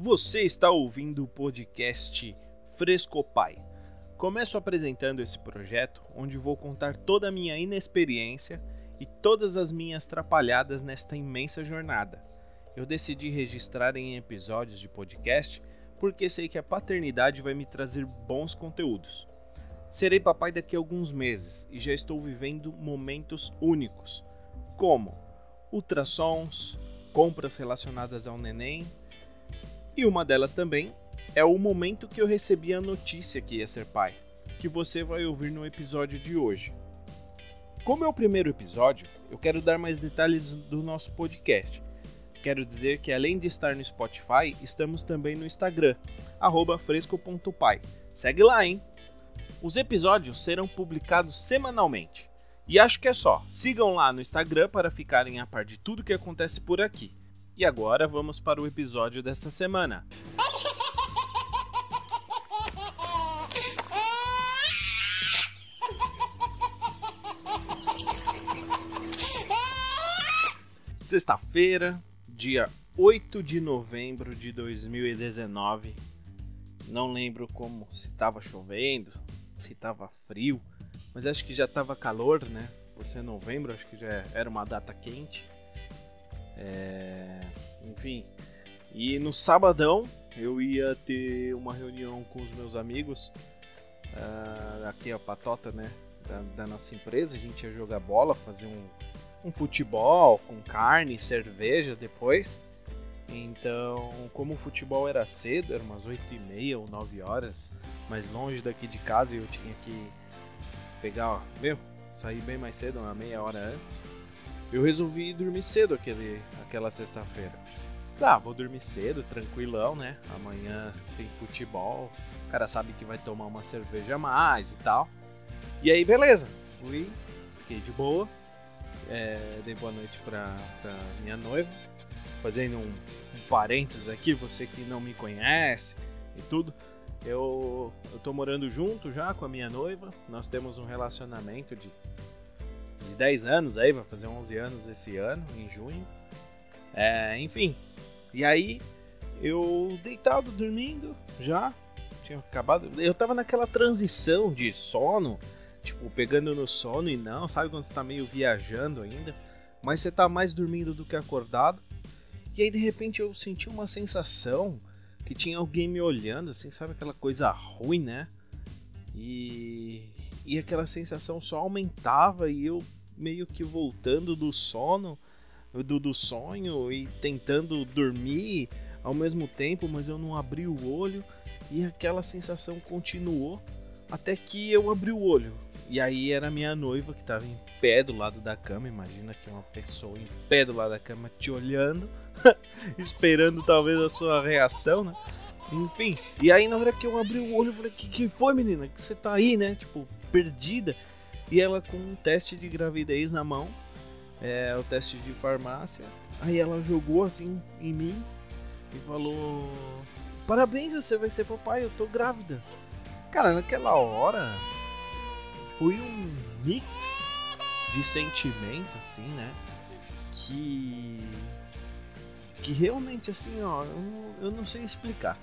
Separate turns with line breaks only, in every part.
Você está ouvindo o podcast Fresco Pai. Começo apresentando esse projeto onde vou contar toda a minha inexperiência e todas as minhas trapalhadas nesta imensa jornada. Eu decidi registrar em episódios de podcast porque sei que a paternidade vai me trazer bons conteúdos. Serei papai daqui a alguns meses e já estou vivendo momentos únicos, como ultrassons, compras relacionadas ao neném, e uma delas também é o momento que eu recebi a notícia que ia ser pai, que você vai ouvir no episódio de hoje. Como é o primeiro episódio, eu quero dar mais detalhes do nosso podcast. Quero dizer que além de estar no Spotify, estamos também no Instagram, fresco.pai. Segue lá, hein? Os episódios serão publicados semanalmente. E acho que é só. Sigam lá no Instagram para ficarem a par de tudo que acontece por aqui. E agora vamos para o episódio desta semana. Sexta-feira, dia 8 de novembro de 2019. Não lembro como se estava chovendo, se estava frio, mas acho que já estava calor, né? Por ser novembro, acho que já era uma data quente. É... Enfim, e no sabadão eu ia ter uma reunião com os meus amigos, uh, aqui a patota, né? Da, da, nossa empresa, a gente ia jogar bola, fazer um, um futebol com carne, cerveja depois. Então, como o futebol era cedo, era umas 8 e meia ou 9 horas, mais longe daqui de casa eu tinha que pegar, ó, meu, sair bem mais cedo, uma meia hora antes. Eu resolvi dormir cedo aquele, aquela sexta-feira. Tá, vou dormir cedo, tranquilão, né? Amanhã tem futebol, o cara sabe que vai tomar uma cerveja a mais e tal. E aí, beleza, fui, fiquei de boa, é, dei boa noite pra, pra minha noiva, fazendo um, um parênteses aqui, você que não me conhece e tudo. Eu, eu tô morando junto já com a minha noiva. Nós temos um relacionamento de, de 10 anos aí, vai fazer 11 anos esse ano, em junho. É, enfim. E aí, eu deitado, dormindo já. Tinha acabado. Eu tava naquela transição de sono, tipo, pegando no sono e não, sabe quando você tá meio viajando ainda, mas você tá mais dormindo do que acordado. E aí, de repente, eu senti uma sensação que tinha alguém me olhando, assim, sabe aquela coisa ruim, né? E, e aquela sensação só aumentava e eu meio que voltando do sono, do, do sonho e tentando dormir ao mesmo tempo, mas eu não abri o olho e aquela sensação continuou até que eu abri o olho. E aí era minha noiva que estava em pé do lado da cama. Imagina que uma pessoa em pé do lado da cama te olhando, esperando talvez a sua reação, né? Enfim, e aí na hora que eu abri o olho, eu falei: Que que foi, menina? Que você tá aí, né? Tipo, perdida. E ela com um teste de gravidez na mão, é, o teste de farmácia. Aí ela jogou assim em mim e falou: Parabéns, você vai ser papai, eu tô grávida. Cara, naquela hora foi um mix de sentimento, assim, né? Que. Que realmente, assim, ó, eu não, eu não sei explicar.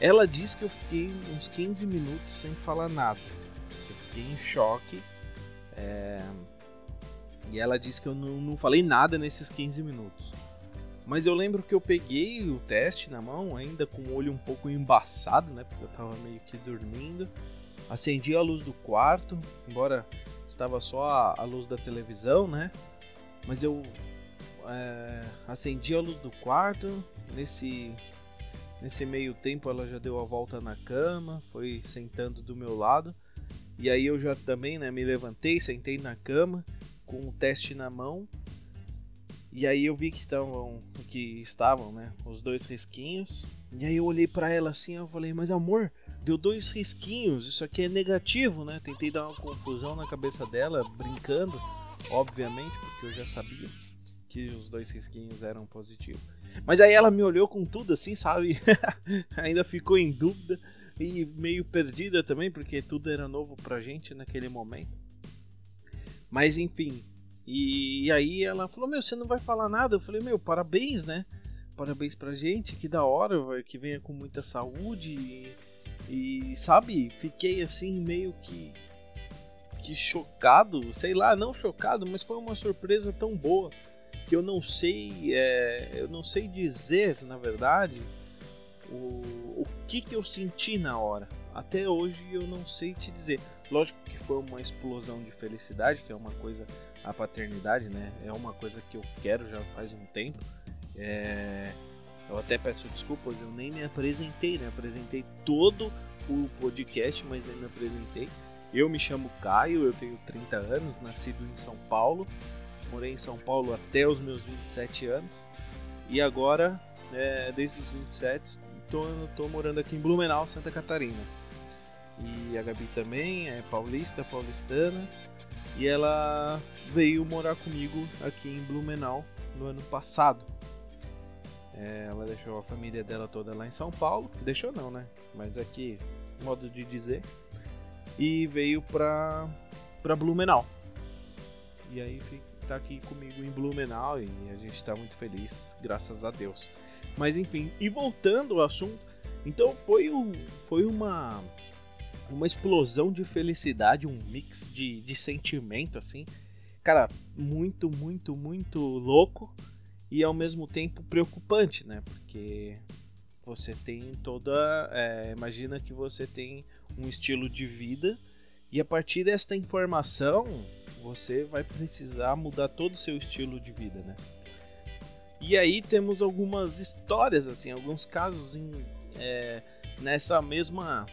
Ela disse que eu fiquei uns 15 minutos sem falar nada. Eu fiquei em choque. É... E ela disse que eu não, não falei nada nesses 15 minutos. Mas eu lembro que eu peguei o teste na mão, ainda com o olho um pouco embaçado, né? Porque eu tava meio que dormindo. Acendi a luz do quarto, embora estava só a, luz da televisão, né? Mas eu é, acendi a luz do quarto. Nesse, nesse meio tempo ela já deu a volta na cama, foi sentando do meu lado. E aí eu já também né, me levantei, sentei na cama com o teste na mão. E aí eu vi que estavam, que estavam, né, os dois risquinhos. E aí eu olhei para ela assim, eu falei: "Mas amor, deu dois risquinhos, isso aqui é negativo, né? Tentei dar uma confusão na cabeça dela, brincando, obviamente, porque eu já sabia que os dois risquinhos eram positivos. Mas aí ela me olhou com tudo assim, sabe? Ainda ficou em dúvida e meio perdida também, porque tudo era novo pra gente naquele momento. Mas enfim. E, e aí ela falou: Meu, você não vai falar nada? Eu falei: Meu, parabéns, né? parabéns pra gente, que da hora, véio, que venha com muita saúde. E, e, sabe, fiquei assim meio que que chocado, sei lá, não chocado, mas foi uma surpresa tão boa que eu não sei, é, eu não sei dizer, na verdade, o, o que que eu senti na hora. Até hoje eu não sei te dizer. Lógico que foi uma explosão de felicidade, que é uma coisa, a paternidade, né? É uma coisa que eu quero já faz um tempo. É, eu até peço desculpas, eu nem me apresentei, né? Apresentei todo o podcast, mas nem me apresentei. Eu me chamo Caio, eu tenho 30 anos, nascido em São Paulo. Morei em São Paulo até os meus 27 anos. E agora, é, desde os 27, estou morando aqui em Blumenau, Santa Catarina. E a Gabi também é paulista, paulistana. E ela veio morar comigo aqui em Blumenau no ano passado. É, ela deixou a família dela toda lá em São Paulo. Deixou não, né? Mas aqui, modo de dizer e veio pra, pra Blumenau. E aí tá aqui comigo em Blumenau e a gente tá muito feliz, graças a Deus. Mas enfim, e voltando ao assunto, então foi, um, foi uma, uma explosão de felicidade, um mix de, de sentimento assim. Cara, muito, muito, muito louco e ao mesmo tempo preocupante, né? Porque você tem toda. É, imagina que você tem um estilo de vida e a partir desta informação você vai precisar mudar todo o seu estilo de vida, né? E aí temos algumas histórias, assim, alguns casos em, é, nessa mesma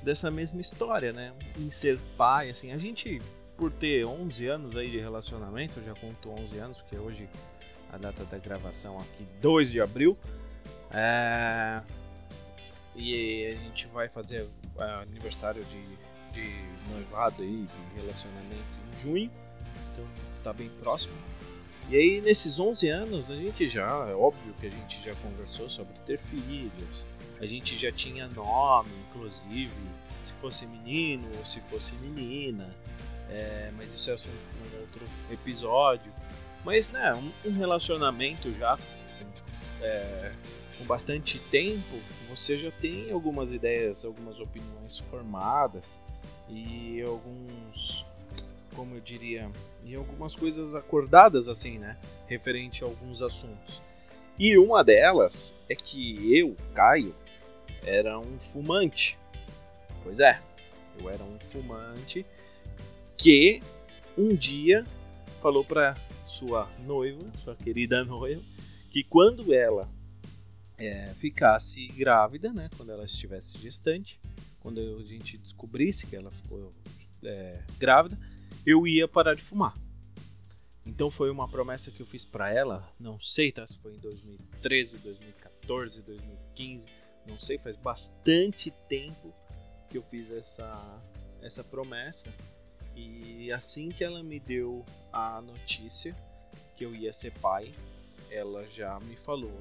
dessa mesma história, né? Em ser pai, assim, a gente por ter 11 anos aí de relacionamento, já conto 11 anos, porque hoje a data da gravação aqui 2 de abril, é, e a gente vai fazer é, aniversário de, de noivado aí, de relacionamento em junho. Então tá bem próximo. E aí nesses 11 anos a gente já, é óbvio que a gente já conversou sobre ter filhos. A gente já tinha nome, inclusive, se fosse menino ou se fosse menina. É, mas isso é assunto um outro episódio. Mas né, um, um relacionamento já é, com bastante tempo, você já tem algumas ideias, algumas opiniões formadas e alguns, como eu diria, e algumas coisas acordadas assim, né, referente a alguns assuntos. E uma delas é que eu, Caio, era um fumante. Pois é, eu era um fumante que um dia falou para sua noiva, sua querida noiva, que quando ela é, ficasse grávida, né, quando ela estivesse gestante, quando a gente descobrisse que ela ficou é, grávida, eu ia parar de fumar. Então foi uma promessa que eu fiz para ela, não sei tá, se foi em 2013, 2014, 2015, não sei, faz bastante tempo que eu fiz essa, essa promessa. E assim que ela me deu a notícia que eu ia ser pai, ela já me falou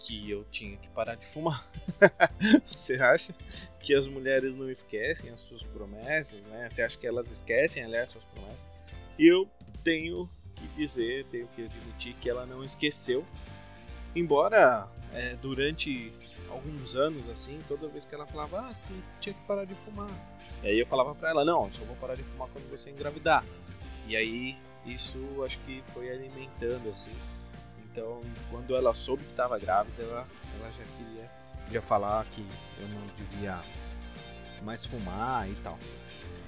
que eu tinha que parar de fumar. Você acha que as mulheres não esquecem as suas promessas, né? Você acha que elas esquecem, aliás, suas promessas? E eu tenho que dizer, tenho que admitir que ela não esqueceu. Embora é, durante alguns anos, assim, toda vez que ela falava, ah, você tinha que parar de fumar. E aí eu falava pra ela, não, só vou parar de fumar quando você engravidar. E aí isso acho que foi alimentando, assim, então, quando ela soube que estava grávida, ela, ela já queria já falar que eu não devia mais fumar e tal.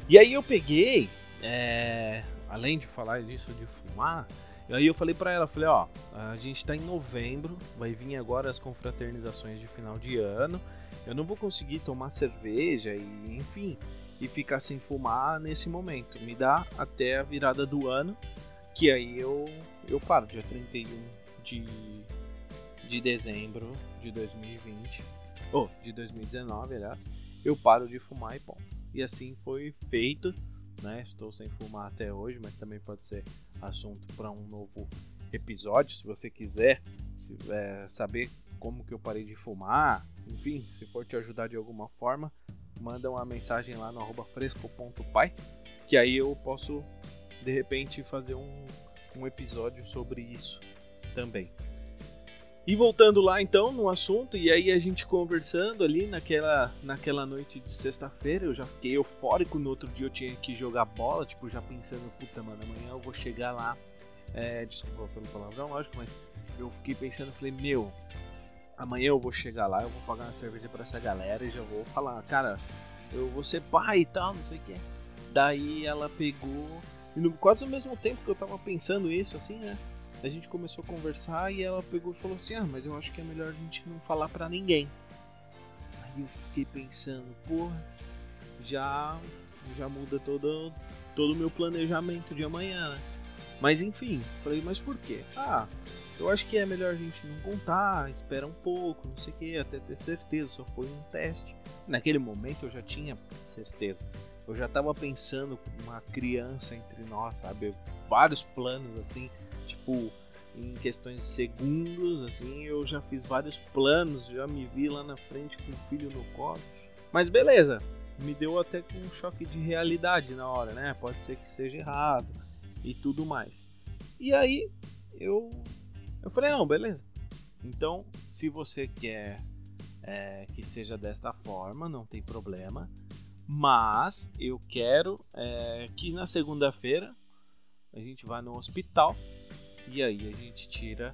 E aí eu peguei, é, além de falar disso de fumar, aí eu falei para ela, falei, ó, a gente tá em novembro, vai vir agora as confraternizações de final de ano, eu não vou conseguir tomar cerveja e enfim, e ficar sem fumar nesse momento. Me dá até a virada do ano, que aí eu eu paro dia 31 de, de dezembro de 2020, ou oh, de 2019, aliás, eu paro de fumar e ponto. E assim foi feito, né? Estou sem fumar até hoje, mas também pode ser assunto para um novo episódio, se você quiser se, é, saber como que eu parei de fumar, enfim, se for te ajudar de alguma forma, manda uma mensagem lá no arroba fresco.pai, que aí eu posso de repente fazer um, um episódio sobre isso também. E voltando lá então no assunto, e aí a gente conversando ali naquela, naquela noite de sexta-feira, eu já fiquei eufórico, no outro dia eu tinha que jogar bola, tipo, já pensando, puta mano, amanhã eu vou chegar lá. É, desculpa pelo palavrão, lógico, mas eu fiquei pensando, falei, meu, amanhã eu vou chegar lá, eu vou pagar uma cerveja para essa galera e já vou falar, cara, eu vou ser pai e tal, não sei o que. Daí ela pegou, e no, quase ao mesmo tempo que eu tava pensando isso, assim, né? A gente começou a conversar e ela pegou e falou assim: Ah, mas eu acho que é melhor a gente não falar para ninguém. Aí eu fiquei pensando, porra, já, já muda todo, todo o meu planejamento de amanhã, né? Mas enfim, falei, mas por quê? Ah, eu acho que é melhor a gente não contar, espera um pouco, não sei o que, até ter certeza, só foi um teste. Naquele momento eu já tinha certeza. Eu já tava pensando uma criança entre nós, sabe? Vários planos assim tipo, em questões de segundos, assim, eu já fiz vários planos, já me vi lá na frente com o filho no colo. Mas beleza, me deu até um choque de realidade na hora, né? Pode ser que seja errado e tudo mais. E aí eu eu falei, não, beleza. Então, se você quer é, que seja desta forma, não tem problema. Mas eu quero é, que na segunda-feira a gente vá no hospital e aí a gente tira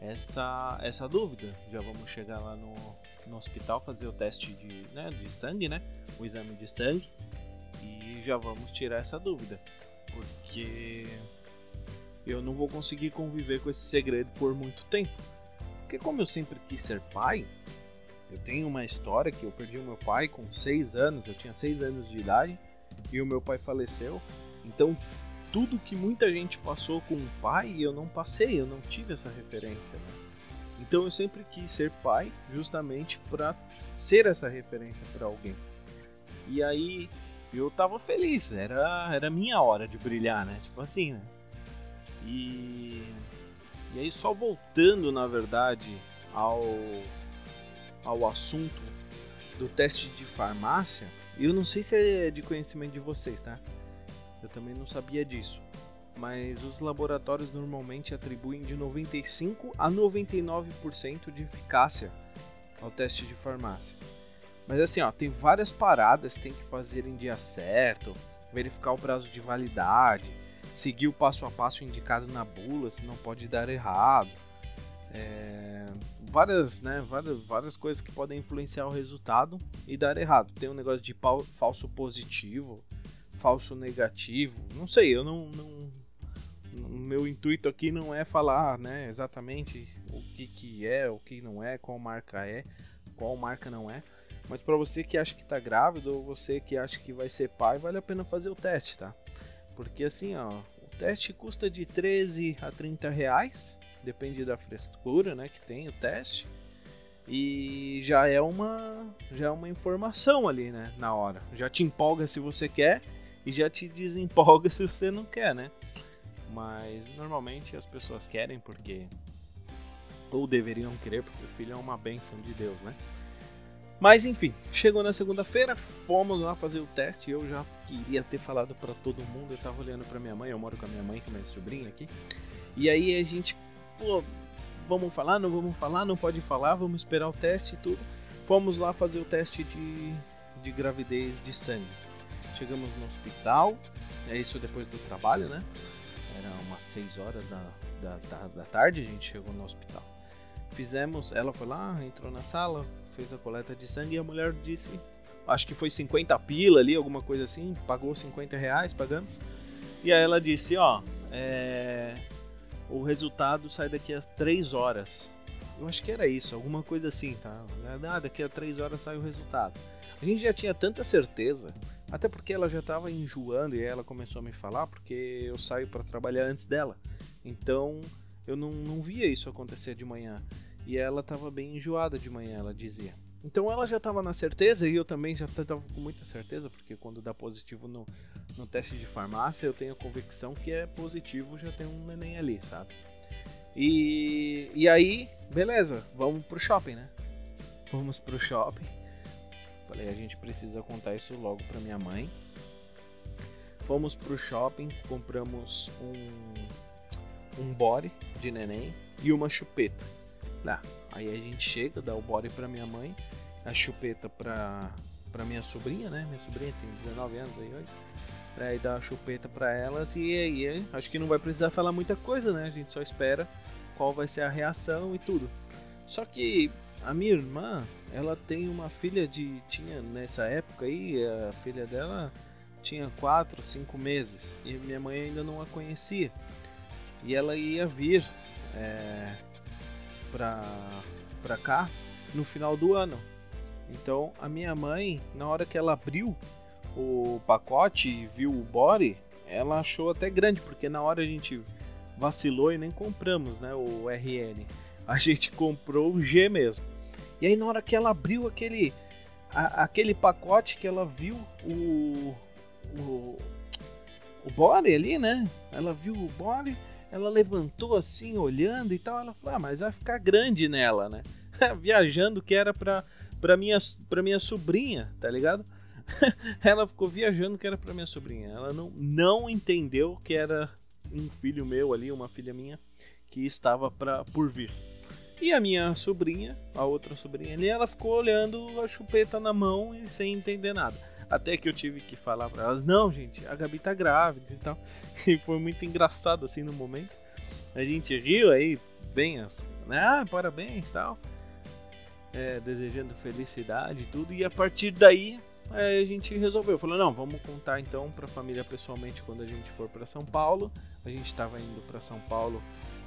essa, essa dúvida. Já vamos chegar lá no, no hospital fazer o teste de, né, de sangue, né? O exame de sangue. E já vamos tirar essa dúvida. Porque eu não vou conseguir conviver com esse segredo por muito tempo. Porque como eu sempre quis ser pai, eu tenho uma história que eu perdi o meu pai com 6 anos, eu tinha 6 anos de idade e o meu pai faleceu. Então tudo que muita gente passou com o pai, eu não passei, eu não tive essa referência. Né? Então eu sempre quis ser pai, justamente para ser essa referência para alguém. E aí eu tava feliz, era era minha hora de brilhar, né? Tipo assim, né? E e aí só voltando, na verdade, ao ao assunto do teste de farmácia, eu não sei se é de conhecimento de vocês, tá? Eu também não sabia disso. Mas os laboratórios normalmente atribuem de 95 a 99% de eficácia ao teste de farmácia. Mas assim, ó, tem várias paradas tem que fazer em dia certo, verificar o prazo de validade, seguir o passo a passo indicado na bula, se não pode dar errado. É, várias, né, várias, várias coisas que podem influenciar o resultado e dar errado. Tem um negócio de falso positivo, falso negativo. Não sei, eu não, não meu intuito aqui não é falar, né, exatamente o que que é, o que não é, qual marca é, qual marca não é. Mas para você que acha que tá grávido ou você que acha que vai ser pai, vale a pena fazer o teste, tá? Porque assim, ó, o teste custa de 13 a 30 reais, depende da frescura, né, que tem o teste. E já é uma já é uma informação ali, né, na hora. Já te empolga se você quer e já te desempolga se você não quer, né? Mas normalmente as pessoas querem porque ou deveriam querer porque o filho é uma benção de Deus, né? Mas enfim, chegou na segunda-feira, fomos lá fazer o teste. Eu já queria ter falado para todo mundo. Eu tava olhando para minha mãe, eu moro com a minha mãe, com a minha sobrinha aqui. E aí a gente, pô, vamos falar, não vamos falar, não pode falar, vamos esperar o teste e tudo. Fomos lá fazer o teste de, de gravidez de sangue. Chegamos no hospital, é isso depois do trabalho, né? Era umas 6 horas da, da, da, da tarde, a gente chegou no hospital. Fizemos, ela foi lá, entrou na sala, fez a coleta de sangue e a mulher disse, acho que foi 50 pila ali, alguma coisa assim, pagou 50 reais, pagamos. E aí ela disse, ó, é, o resultado sai daqui a 3 horas. Eu acho que era isso, alguma coisa assim, tá? Ah, daqui a 3 horas sai o resultado. A gente já tinha tanta certeza até porque ela já estava enjoando e ela começou a me falar porque eu saio para trabalhar antes dela. Então eu não, não via isso acontecer de manhã. E ela estava bem enjoada de manhã, ela dizia. Então ela já estava na certeza e eu também já estava com muita certeza, porque quando dá positivo no, no teste de farmácia, eu tenho a convicção que é positivo, já tem um neném ali, sabe? E, e aí, beleza, vamos pro shopping, né? Vamos pro shopping. Falei, a gente precisa contar isso logo para minha mãe. Fomos pro shopping, compramos um um body de neném e uma chupeta. Lá, aí a gente chega, dá o body pra minha mãe, a chupeta pra, pra minha sobrinha, né? Minha sobrinha tem 19 anos aí hoje. Aí dá a chupeta pra elas e aí acho que não vai precisar falar muita coisa, né? A gente só espera qual vai ser a reação e tudo. Só que a minha irmã, ela tem uma filha de. Tinha nessa época aí, a filha dela tinha 4, 5 meses e minha mãe ainda não a conhecia. E ela ia vir é, pra, pra cá no final do ano. Então a minha mãe, na hora que ela abriu o pacote e viu o body, ela achou até grande, porque na hora a gente vacilou e nem compramos né, o RN. A gente comprou o G mesmo. E aí na hora que ela abriu aquele, a, aquele pacote que ela viu o, o, o body ali, né? Ela viu o body, ela levantou assim, olhando e tal. Ela falou, ah, mas vai ficar grande nela, né? Viajando que era pra, pra, minha, pra minha sobrinha, tá ligado? ela ficou viajando que era pra minha sobrinha. Ela não, não entendeu que era um filho meu ali, uma filha minha, que estava pra, por vir. E a minha sobrinha, a outra sobrinha ali, ela ficou olhando a chupeta na mão e sem entender nada. Até que eu tive que falar pra elas, não, gente, a Gabi tá grávida e tal. E foi muito engraçado assim no momento. A gente riu aí, bem assim, né? Ah, parabéns e tal. É, desejando felicidade e tudo. E a partir daí é, a gente resolveu. Falou, não, vamos contar então pra família pessoalmente quando a gente for para São Paulo. A gente tava indo para São Paulo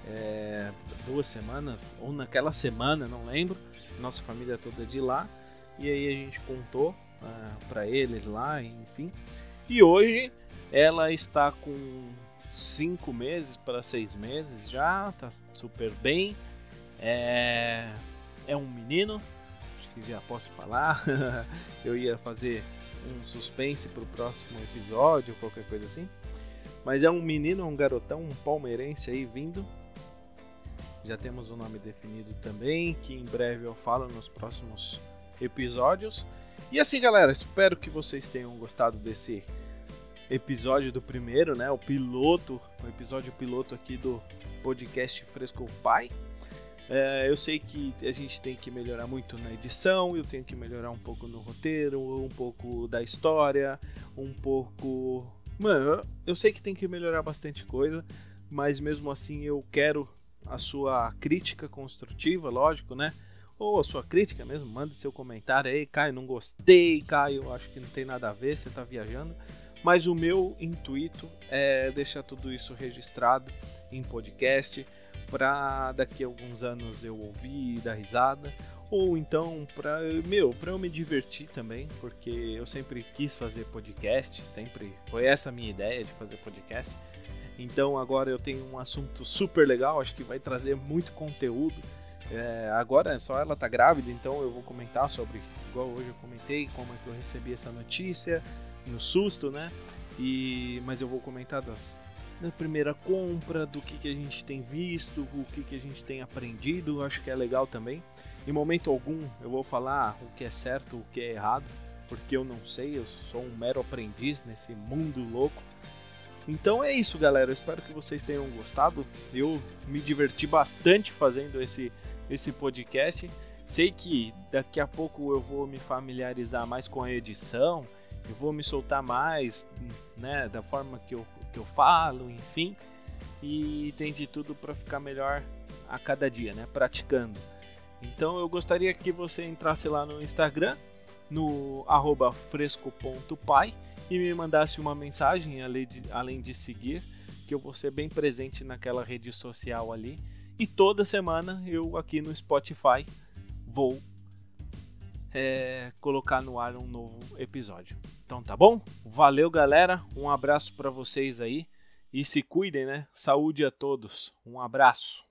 é, duas semanas, ou naquela semana, não lembro. Nossa família toda de lá. E aí a gente contou ah, para eles lá, enfim. E hoje ela está com cinco meses para seis meses já, tá super bem. É, é um menino, acho que já posso falar. Eu ia fazer um suspense para o próximo episódio, qualquer coisa assim. Mas é um menino, um garotão, um palmeirense aí vindo já temos o um nome definido também, que em breve eu falo nos próximos episódios. E assim, galera, espero que vocês tenham gostado desse episódio do primeiro, né? O piloto, o episódio piloto aqui do podcast Fresco Pai. É, eu sei que a gente tem que melhorar muito na edição, eu tenho que melhorar um pouco no roteiro, um pouco da história, um pouco. Mano, eu, eu sei que tem que melhorar bastante coisa, mas mesmo assim eu quero a sua crítica construtiva, lógico, né? Ou a sua crítica mesmo, manda seu comentário aí, Caio, não gostei, Caio, acho que não tem nada a ver, você tá viajando. Mas o meu intuito é deixar tudo isso registrado em podcast para daqui a alguns anos eu ouvir e dar risada, ou então para meu, para eu me divertir também, porque eu sempre quis fazer podcast, sempre foi essa a minha ideia de fazer podcast. Então agora eu tenho um assunto super legal, acho que vai trazer muito conteúdo. É, agora só ela tá grávida, então eu vou comentar sobre, igual hoje eu comentei, como é que eu recebi essa notícia, no susto, né? E, mas eu vou comentar das, da primeira compra, do que, que a gente tem visto, o que, que a gente tem aprendido, acho que é legal também. Em momento algum eu vou falar o que é certo, o que é errado, porque eu não sei, eu sou um mero aprendiz nesse mundo louco. Então é isso, galera. Eu espero que vocês tenham gostado. Eu me diverti bastante fazendo esse, esse podcast. Sei que daqui a pouco eu vou me familiarizar mais com a edição, eu vou me soltar mais, né, da forma que eu, que eu falo, enfim. E tem de tudo para ficar melhor a cada dia, né, praticando. Então eu gostaria que você entrasse lá no Instagram, no fresco.pai e me mandasse uma mensagem, além de, além de seguir, que eu vou ser bem presente naquela rede social ali. E toda semana eu aqui no Spotify vou é, colocar no ar um novo episódio. Então tá bom? Valeu galera, um abraço para vocês aí e se cuidem, né? Saúde a todos, um abraço.